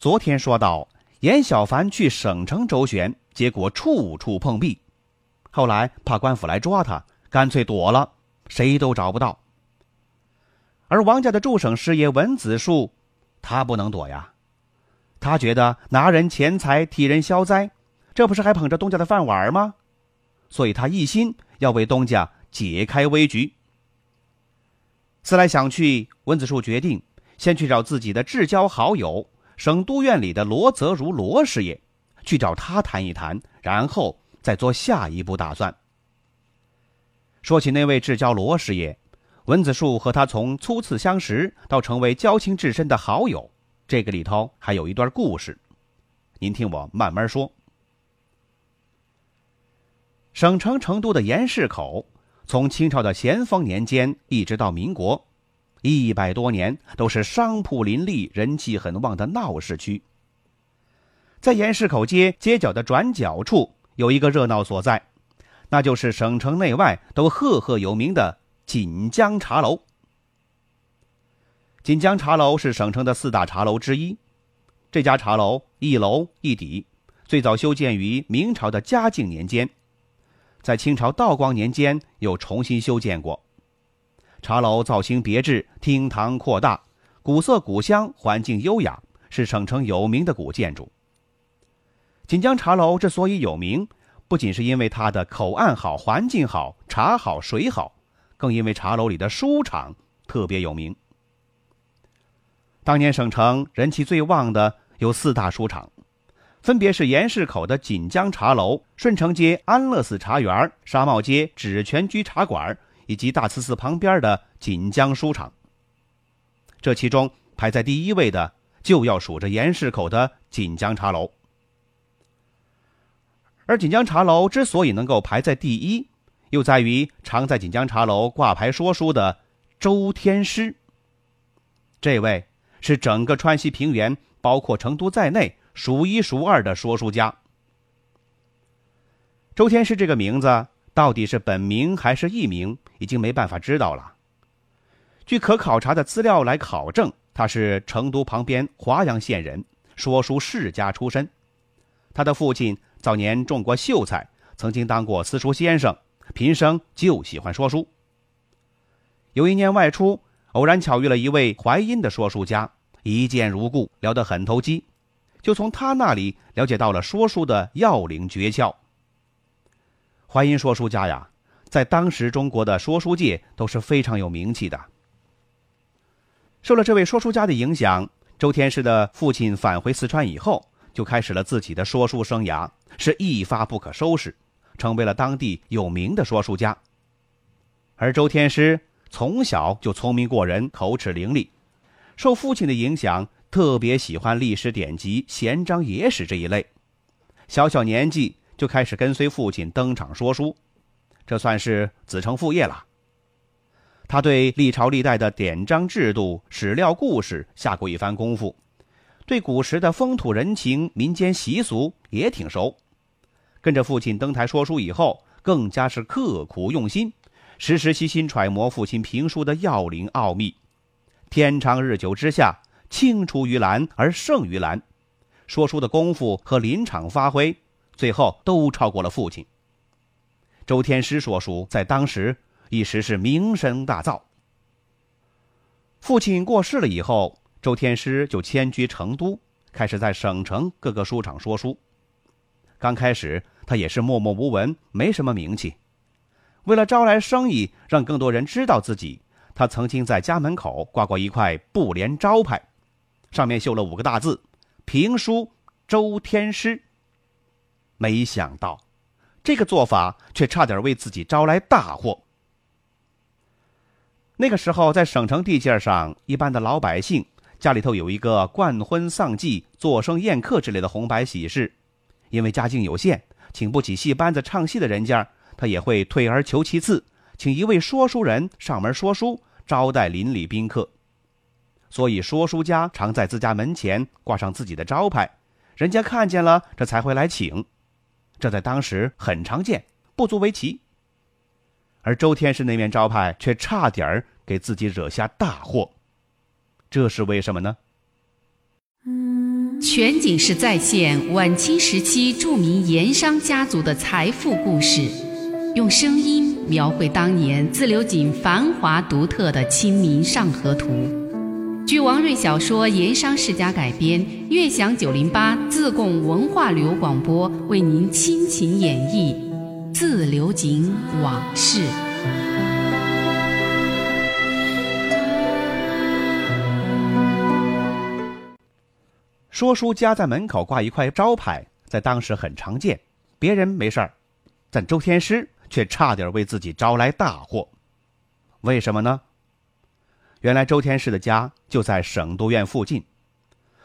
昨天说到，严小凡去省城周旋，结果处处碰壁。后来怕官府来抓他，干脆躲了，谁都找不到。而王家的驻省师爷文子树，他不能躲呀。他觉得拿人钱财替人消灾，这不是还捧着东家的饭碗吗？所以他一心要为东家解开危局。思来想去，文子树决定先去找自己的至交好友。省督院里的罗泽如罗师爷，去找他谈一谈，然后再做下一步打算。说起那位至交罗师爷，文子树和他从初次相识到成为交情至深的好友，这个里头还有一段故事，您听我慢慢说。省城成都的盐市口，从清朝的咸丰年间一直到民国。一百多年都是商铺林立、人气很旺的闹市区。在盐市口街街角的转角处，有一个热闹所在，那就是省城内外都赫赫有名的锦江茶楼。锦江茶楼是省城的四大茶楼之一。这家茶楼一楼一底，最早修建于明朝的嘉靖年间，在清朝道光年间又重新修建过。茶楼造型别致，厅堂扩大，古色古香，环境优雅，是省城有名的古建筑。锦江茶楼之所以有名，不仅是因为它的口岸好、环境好、茶好、水好，更因为茶楼里的书场特别有名。当年省城人气最旺的有四大书场，分别是盐市口的锦江茶楼、顺城街安乐寺茶园、沙帽街纸泉居茶馆。以及大慈寺旁边的锦江书场。这其中排在第一位的，就要数着盐市口的锦江茶楼。而锦江茶楼之所以能够排在第一，又在于常在锦江茶楼挂牌说书的周天师。这位是整个川西平原，包括成都在内数一数二的说书家。周天师这个名字。到底是本名还是艺名，已经没办法知道了。据可考察的资料来考证，他是成都旁边华阳县人，说书世家出身。他的父亲早年种过秀才，曾经当过私塾先生，平生就喜欢说书。有一年外出，偶然巧遇了一位淮阴的说书家，一见如故，聊得很投机，就从他那里了解到了说书的要领诀窍。淮阴说书家呀，在当时中国的说书界都是非常有名气的。受了这位说书家的影响，周天师的父亲返回四川以后，就开始了自己的说书生涯，是一发不可收拾，成为了当地有名的说书家。而周天师从小就聪明过人，口齿伶俐，受父亲的影响，特别喜欢历史典籍、闲章野史这一类。小小年纪。就开始跟随父亲登场说书，这算是子承父业了。他对历朝历代的典章制度、史料故事下过一番功夫，对古时的风土人情、民间习俗也挺熟。跟着父亲登台说书以后，更加是刻苦用心，时时悉心揣摩父亲评书的要领奥秘。天长日久之下，青出于蓝而胜于蓝，说书的功夫和临场发挥。最后都超过了父亲。周天师说书在当时一时是名声大噪。父亲过世了以后，周天师就迁居成都，开始在省城各个书场说书。刚开始他也是默默无闻，没什么名气。为了招来生意，让更多人知道自己，他曾经在家门口挂过一块布帘招牌，上面绣了五个大字：“评书周天师。”没想到，这个做法却差点为自己招来大祸。那个时候，在省城地界上，一般的老百姓家里头有一个冠婚丧祭、做生宴客之类的红白喜事，因为家境有限，请不起戏班子唱戏的人家，他也会退而求其次，请一位说书人上门说书，招待邻里宾客。所以说书家常在自家门前挂上自己的招牌，人家看见了，这才会来请。这在当时很常见，不足为奇。而周天师那面招牌却差点儿给自己惹下大祸。这是为什么呢？全景式再现晚清时期著名盐商家族的财富故事，用声音描绘当年自流井繁华独特的《清明上河图》。据王瑞小说《盐商世家》改编，悦享九零八自贡文化旅游广播为您倾情演绎《自流井往事》。说书家在门口挂一块招牌，在当时很常见。别人没事儿，但周天师却差点为自己招来大祸。为什么呢？原来周天师的家就在省督院附近，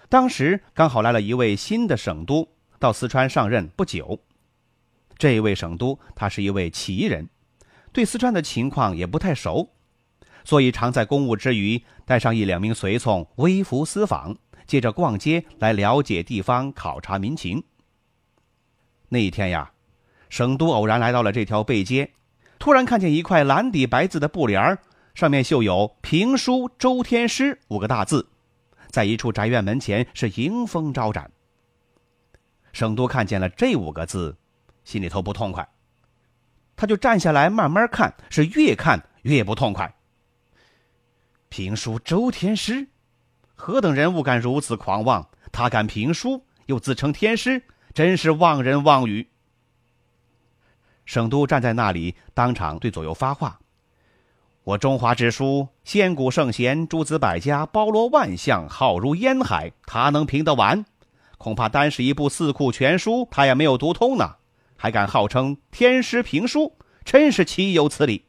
当时刚好来了一位新的省督，到四川上任不久。这位省督他是一位奇人，对四川的情况也不太熟，所以常在公务之余带上一两名随从微服私访。借着逛街来了解地方、考察民情。那一天呀，省督偶然来到了这条背街，突然看见一块蓝底白字的布帘，上面绣有“评书周天师”五个大字，在一处宅院门前是迎风招展。省督看见了这五个字，心里头不痛快，他就站下来慢慢看，是越看越不痛快。评书周天师。何等人物敢如此狂妄？他敢评书，又自称天师，真是妄人妄语。省督站在那里，当场对左右发话：“我中华之书，仙古圣贤，诸子百家，包罗万象，浩如烟海，他能评得完？恐怕单是一部四库全书，他也没有读通呢，还敢号称天师评书，真是岂有此理！”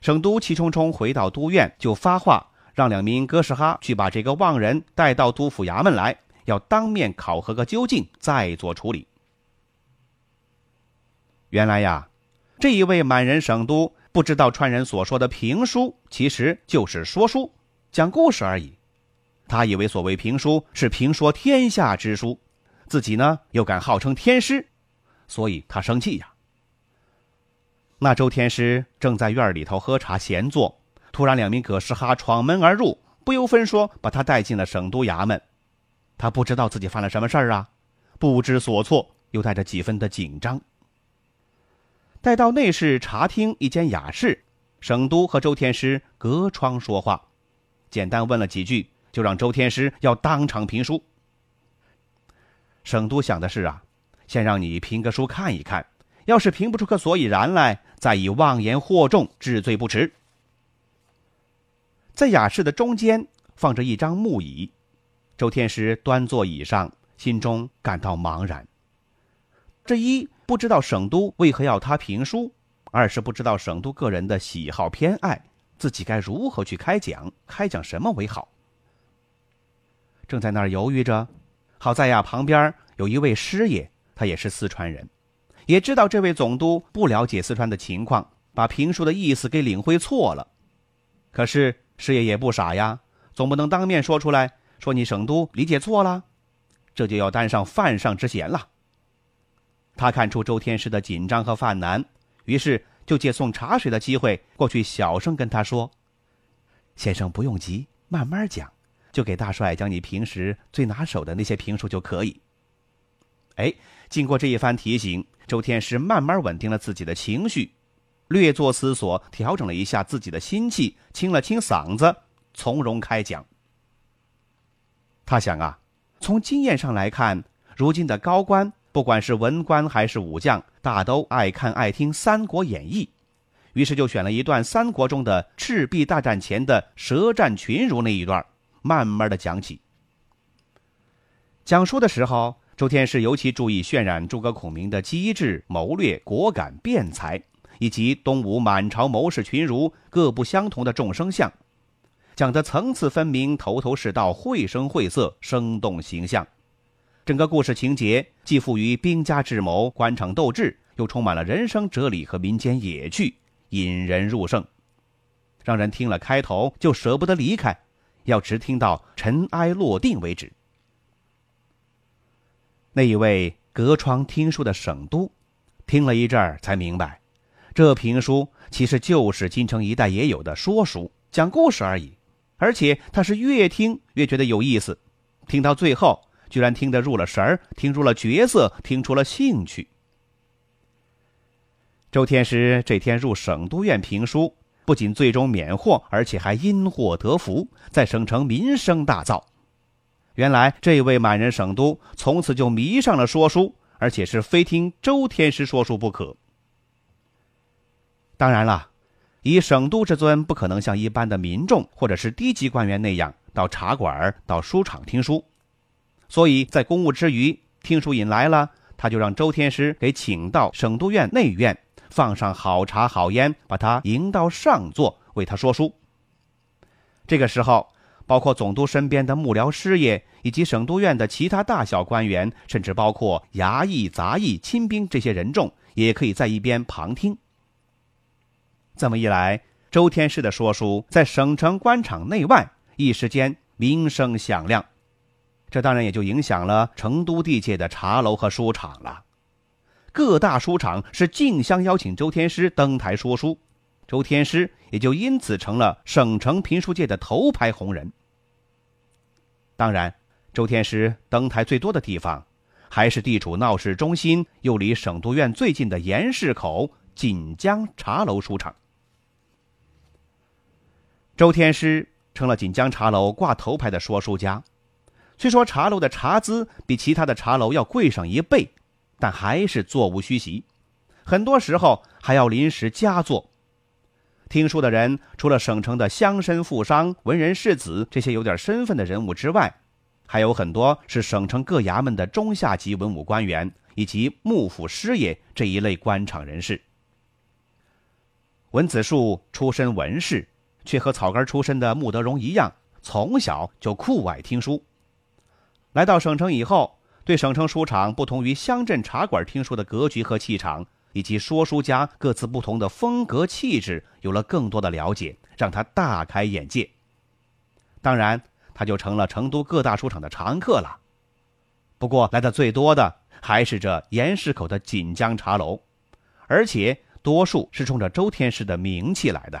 省督气冲冲回到都院，就发话。让两名哥斯哈去把这个妄人带到督府衙门来，要当面考核个究竟，再做处理。原来呀，这一位满人省督不知道川人所说的评书其实就是说书、讲故事而已。他以为所谓评书是评说天下之书，自己呢又敢号称天师，所以他生气呀。那周天师正在院里头喝茶闲坐。突然，两名葛氏哈闯门而入，不由分说把他带进了省督衙门。他不知道自己犯了什么事儿啊，不知所措，又带着几分的紧张。待到内室茶厅一间雅室，省督和周天师隔窗说话，简单问了几句，就让周天师要当场评书。省督想的是啊，先让你评个书看一看，要是评不出个所以然来，再以妄言惑众治罪不迟。在雅室的中间放着一张木椅，周天师端坐椅上，心中感到茫然。这一不知道省都为何要他评书，二是不知道省都个人的喜好偏爱，自己该如何去开讲，开讲什么为好。正在那儿犹豫着，好在呀，旁边有一位师爷，他也是四川人，也知道这位总督不了解四川的情况，把评书的意思给领会错了。可是。师爷也不傻呀，总不能当面说出来，说你省都理解错了，这就要担上犯上之嫌了。他看出周天师的紧张和犯难，于是就借送茶水的机会过去，小声跟他说：“先生不用急，慢慢讲，就给大帅讲你平时最拿手的那些评书就可以。”哎，经过这一番提醒，周天师慢慢稳定了自己的情绪。略作思索，调整了一下自己的心气，清了清嗓子，从容开讲。他想啊，从经验上来看，如今的高官，不管是文官还是武将，大都爱看爱听《三国演义》，于是就选了一段三国中的赤壁大战前的舌战群儒那一段，慢慢的讲起。讲述的时候，周天师尤其注意渲染诸葛孔明的机智、谋略、果敢、辩才。以及东吴满朝谋士群儒各不相同的众生相，讲得层次分明、头头是道、绘声绘色、生动形象。整个故事情节既富于兵家智谋、官场斗志，又充满了人生哲理和民间野趣，引人入胜，让人听了开头就舍不得离开，要直听到尘埃落定为止。那一位隔窗听书的省都，听了一阵儿才明白，这评书其实就是京城一带也有的说书、讲故事而已，而且他是越听越觉得有意思，听到最后。居然听得入了神儿，听出了角色，听出了兴趣。周天师这天入省督院评书，不仅最终免祸，而且还因祸得福，在省城名声大噪。原来这位满人省督从此就迷上了说书，而且是非听周天师说书不可。当然了，以省督之尊，不可能像一般的民众或者是低级官员那样到茶馆、到书场听书。所以在公务之余，听书瘾来了，他就让周天师给请到省督院内院，放上好茶好烟，把他迎到上座，为他说书。这个时候，包括总督身边的幕僚师爷，以及省督院的其他大小官员，甚至包括衙役、杂役、亲兵这些人众，也可以在一边旁听。这么一来，周天师的说书在省城官场内外一时间名声响亮。这当然也就影响了成都地界的茶楼和书场了，各大书场是竞相邀请周天师登台说书，周天师也就因此成了省城评书界的头牌红人。当然，周天师登台最多的地方，还是地处闹市中心又离省督院最近的盐市口锦江茶楼书场。周天师成了锦江茶楼挂头牌的说书家。虽说茶楼的茶资比其他的茶楼要贵上一倍，但还是座无虚席，很多时候还要临时加座。听书的人除了省城的乡绅、富商、文人士子这些有点身份的人物之外，还有很多是省城各衙门的中下级文武官员以及幕府师爷这一类官场人士。文子树出身文士，却和草根出身的穆德荣一样，从小就酷爱听书。来到省城以后，对省城书场不同于乡镇茶馆听书的格局和气场，以及说书家各自不同的风格气质，有了更多的了解，让他大开眼界。当然，他就成了成都各大书场的常客了。不过，来的最多的还是这盐市口的锦江茶楼，而且多数是冲着周天师的名气来的。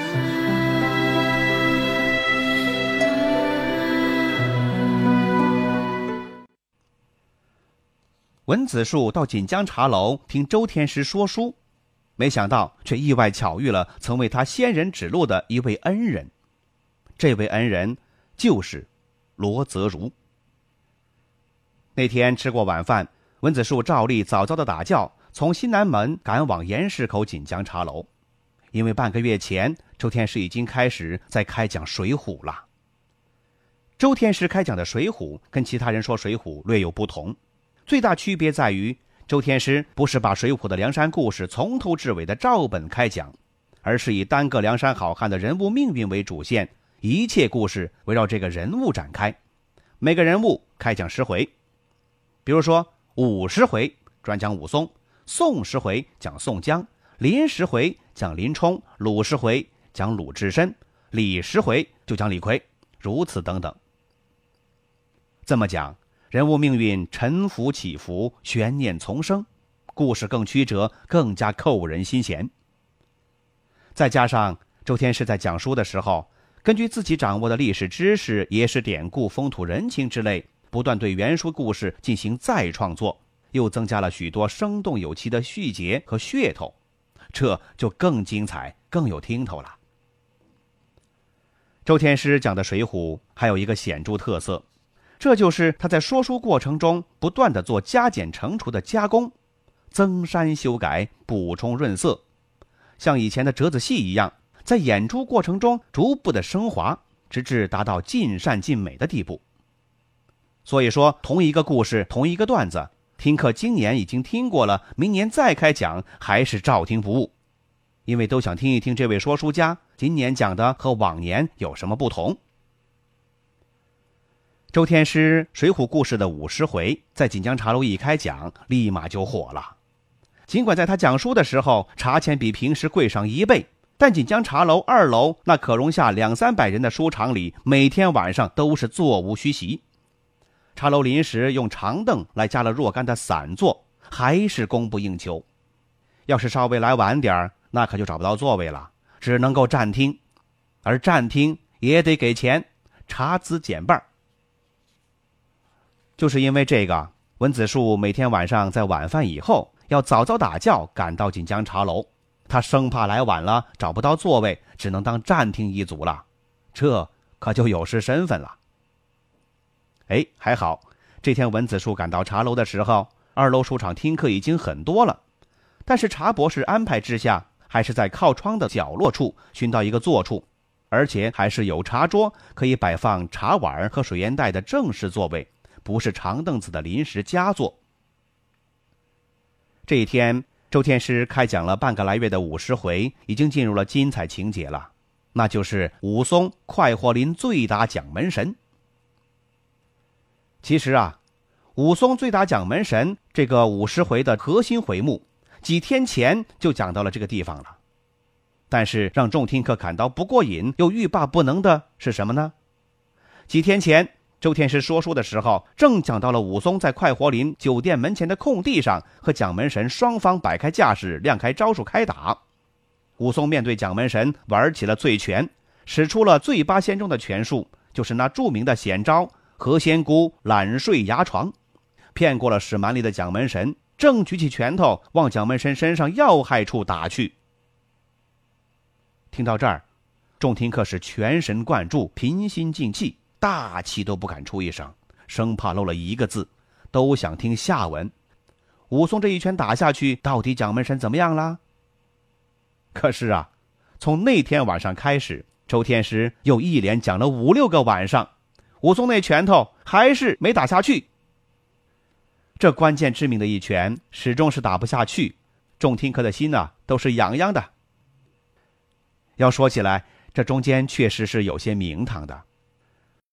文子树到锦江茶楼听周天师说书，没想到却意外巧遇了曾为他仙人指路的一位恩人。这位恩人就是罗泽如。那天吃过晚饭，文子树照例早早的打轿，从西南门赶往盐市口锦江茶楼，因为半个月前周天师已经开始在开讲《水浒》了。周天师开讲的《水浒》跟其他人说《水浒》略有不同。最大区别在于，周天师不是把《水浒》的梁山故事从头至尾的照本开讲，而是以单个梁山好汉的人物命运为主线，一切故事围绕这个人物展开，每个人物开讲十回。比如说，五十回专讲武松，宋十回讲宋江，林十回讲林冲，鲁十回讲鲁智深，李十回就讲李逵，如此等等。这么讲。人物命运沉浮起伏，悬念丛生，故事更曲折，更加扣人心弦。再加上周天师在讲书的时候，根据自己掌握的历史知识、野史典故、风土人情之类，不断对原书故事进行再创作，又增加了许多生动有趣的细节和噱头，这就更精彩、更有听头了。周天师讲的《水浒》还有一个显著特色。这就是他在说书过程中不断的做加减乘除的加工，增删修改，补充润色，像以前的折子戏一样，在演出过程中逐步的升华，直至达到尽善尽美的地步。所以说，同一个故事，同一个段子，听课今年已经听过了，明年再开讲还是照听不误，因为都想听一听这位说书家今年讲的和往年有什么不同。周天师《水浒故事》的五十回，在锦江茶楼一开讲，立马就火了。尽管在他讲书的时候，茶钱比平时贵上一倍，但锦江茶楼二楼那可容下两三百人的书场里，每天晚上都是座无虚席。茶楼临时用长凳来加了若干的散座，还是供不应求。要是稍微来晚点儿，那可就找不到座位了，只能够站听，而站听也得给钱，茶资减半。就是因为这个，文子树每天晚上在晚饭以后要早早打轿赶到锦江茶楼，他生怕来晚了找不到座位，只能当站听一族了，这可就有失身份了。哎，还好，这天文子树赶到茶楼的时候，二楼书场听课已经很多了，但是茶博士安排之下，还是在靠窗的角落处寻到一个坐处，而且还是有茶桌可以摆放茶碗和水烟袋的正式座位。不是长凳子的临时佳作。这一天，周天师开讲了半个来月的五十回，已经进入了精彩情节了，那就是武松快活林醉打蒋门神。其实啊，武松醉打蒋门神这个五十回的核心回目，几天前就讲到了这个地方了。但是让众听客感到不过瘾又欲罢不能的是什么呢？几天前。周天师说书的时候，正讲到了武松在快活林酒店门前的空地上和蒋门神双方摆开架势，亮开招数开打。武松面对蒋门神玩起了醉拳，使出了醉八仙中的拳术，就是那著名的险招“何仙姑懒睡牙床”，骗过了使蛮力的蒋门神，正举起拳头往蒋门神身上要害处打去。听到这儿，众听客是全神贯注，平心静气。大气都不敢出一声，生怕漏了一个字，都想听下文。武松这一拳打下去，到底蒋门神怎么样了？可是啊，从那天晚上开始，周天师又一连讲了五六个晚上，武松那拳头还是没打下去。这关键致命的一拳始终是打不下去，众听客的心呐都是痒痒的。要说起来，这中间确实是有些名堂的。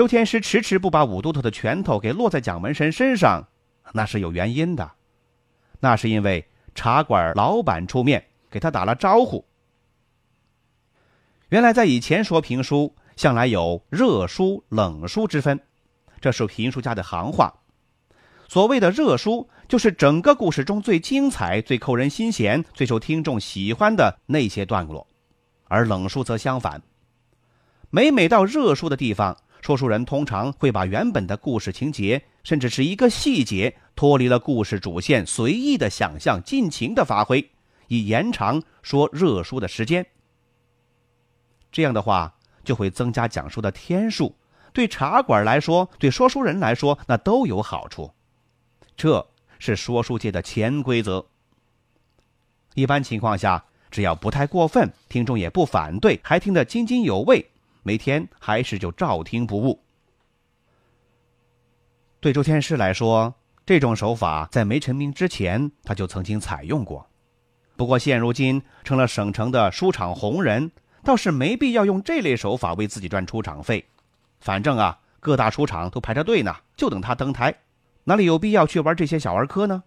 周天师迟迟不把武都头的拳头给落在蒋门神身上，那是有原因的。那是因为茶馆老板出面给他打了招呼。原来在以前说评书，向来有热书、冷书之分，这是评书家的行话。所谓的热书，就是整个故事中最精彩、最扣人心弦、最受听众喜欢的那些段落；而冷书则相反。每每到热书的地方，说书人通常会把原本的故事情节，甚至是一个细节脱离了故事主线，随意的想象，尽情的发挥，以延长说热书的时间。这样的话，就会增加讲述的天数，对茶馆来说，对说书人来说，那都有好处。这是说书界的潜规则。一般情况下，只要不太过分，听众也不反对，还听得津津有味。每天还是就照听不误。对周天师来说，这种手法在没成名之前他就曾经采用过。不过现如今成了省城的书场红人，倒是没必要用这类手法为自己赚出场费。反正啊，各大书场都排着队呢，就等他登台，哪里有必要去玩这些小儿科呢？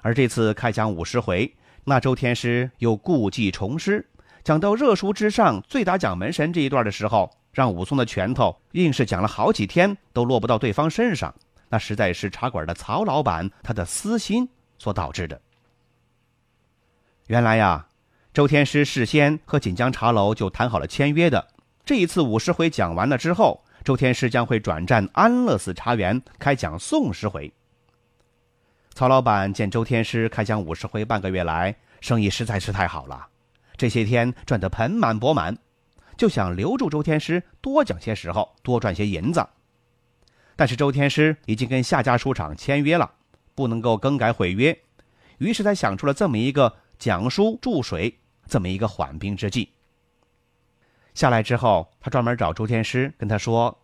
而这次开讲五十回，那周天师又故技重施。讲到热书之上醉打蒋门神这一段的时候，让武松的拳头硬是讲了好几天都落不到对方身上，那实在是茶馆的曹老板他的私心所导致的。原来呀，周天师事先和锦江茶楼就谈好了签约的。这一次五十回讲完了之后，周天师将会转战安乐寺茶园开讲宋十回。曹老板见周天师开讲五十回半个月来生意实在是太好了，这些天赚得盆满钵满，就想留住周天师多讲些时候，多赚些银子。但是周天师已经跟夏家书场签约了，不能够更改毁约，于是他想出了这么一个讲书注水这么一个缓兵之计。下来之后，他专门找周天师跟他说：“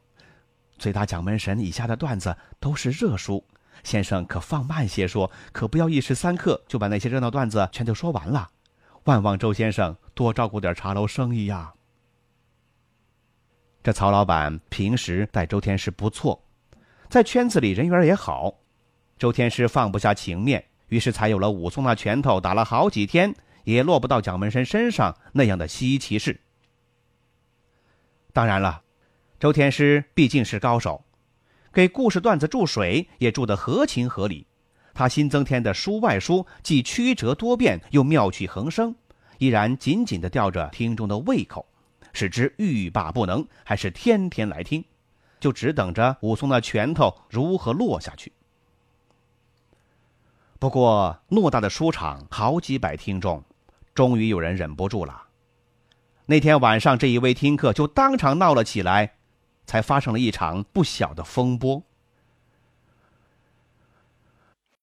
最大蒋门神以下的段子都是热书，先生可放慢些说，可不要一时三刻就把那些热闹段子全都说完了。万望周先生多照顾点茶楼生意呀。”这曹老板平时待周天师不错，在圈子里人缘也好，周天师放不下情面，于是才有了武松那拳头打了好几天也落不到蒋门神身上那样的稀奇事。当然了，周天师毕竟是高手，给故事段子注水也注得合情合理。他新增添的书外书既曲折多变，又妙趣横生，依然紧紧地吊着听众的胃口，使之欲罢不能，还是天天来听，就只等着武松的拳头如何落下去。不过，偌大的书场，好几百听众，终于有人忍不住了。那天晚上，这一位听客就当场闹了起来，才发生了一场不小的风波。